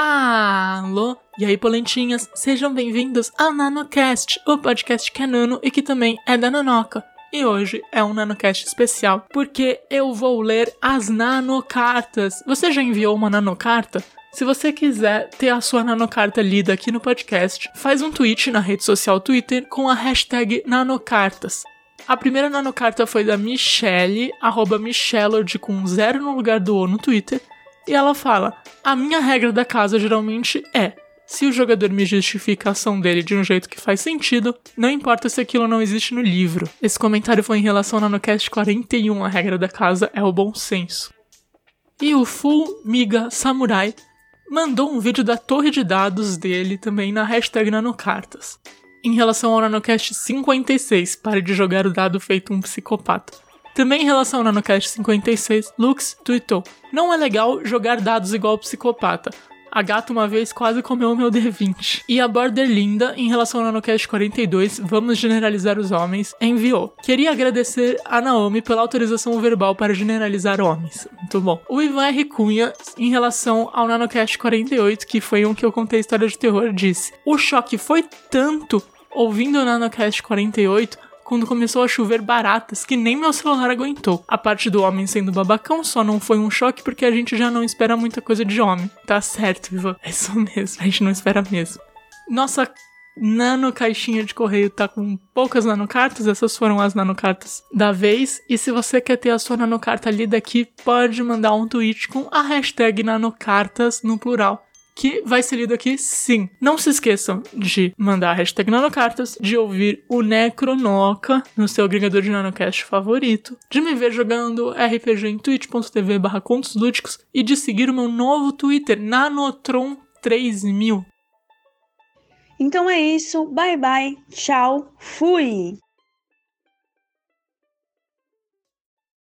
Alô? E aí, polentinhas, sejam bem-vindos ao NanoCast, o podcast que é nano e que também é da Nanoca. E hoje é um NanoCast especial porque eu vou ler as nanocartas. Você já enviou uma nanocarta? Se você quiser ter a sua nanocarta lida aqui no podcast, faz um tweet na rede social Twitter com a hashtag nanocartas. A primeira nanocarta foi da Michelle, arroba Michelord com zero no lugar do O no Twitter, e ela fala: A minha regra da casa geralmente é. Se o jogador me justifica a ação dele de um jeito que faz sentido, não importa se aquilo não existe no livro. Esse comentário foi em relação ao NanoCast 41, a regra da casa é o bom senso. E o Full Miga Samurai mandou um vídeo da torre de dados dele também na hashtag nanocartas. Em relação ao NanoCast 56, pare de jogar o dado feito um psicopata. Também em relação ao NanoCast 56, Lux tweetou: Não é legal jogar dados igual psicopata. A gata uma vez quase comeu o meu D20. E a Border Linda, em relação ao NanoCast 42, Vamos Generalizar os Homens, enviou. Queria agradecer a Naomi pela autorização verbal para generalizar homens. Muito bom. O Ivan R. Cunha, em relação ao NanoCast 48, que foi um que eu contei história de terror, disse: O choque foi tanto ouvindo o NanoCast 48 quando começou a chover baratas que nem meu celular aguentou. A parte do homem sendo babacão só não foi um choque porque a gente já não espera muita coisa de homem. Tá certo, Ivan. É isso mesmo. A gente não espera mesmo. Nossa nano caixinha de correio tá com poucas nanocartas, essas foram as nanocartas da vez. E se você quer ter a sua nanocarta lida aqui, pode mandar um tweet com a hashtag nanocartas no plural que vai ser lido aqui sim. Não se esqueçam de mandar a hashtag nanocartas, de ouvir o Necronoca no seu agregador de nanocast favorito, de me ver jogando RPG em twitch.tv barra contos lúdicos e de seguir o meu novo Twitter, Nanotron3000. Então é isso, bye bye, tchau, fui!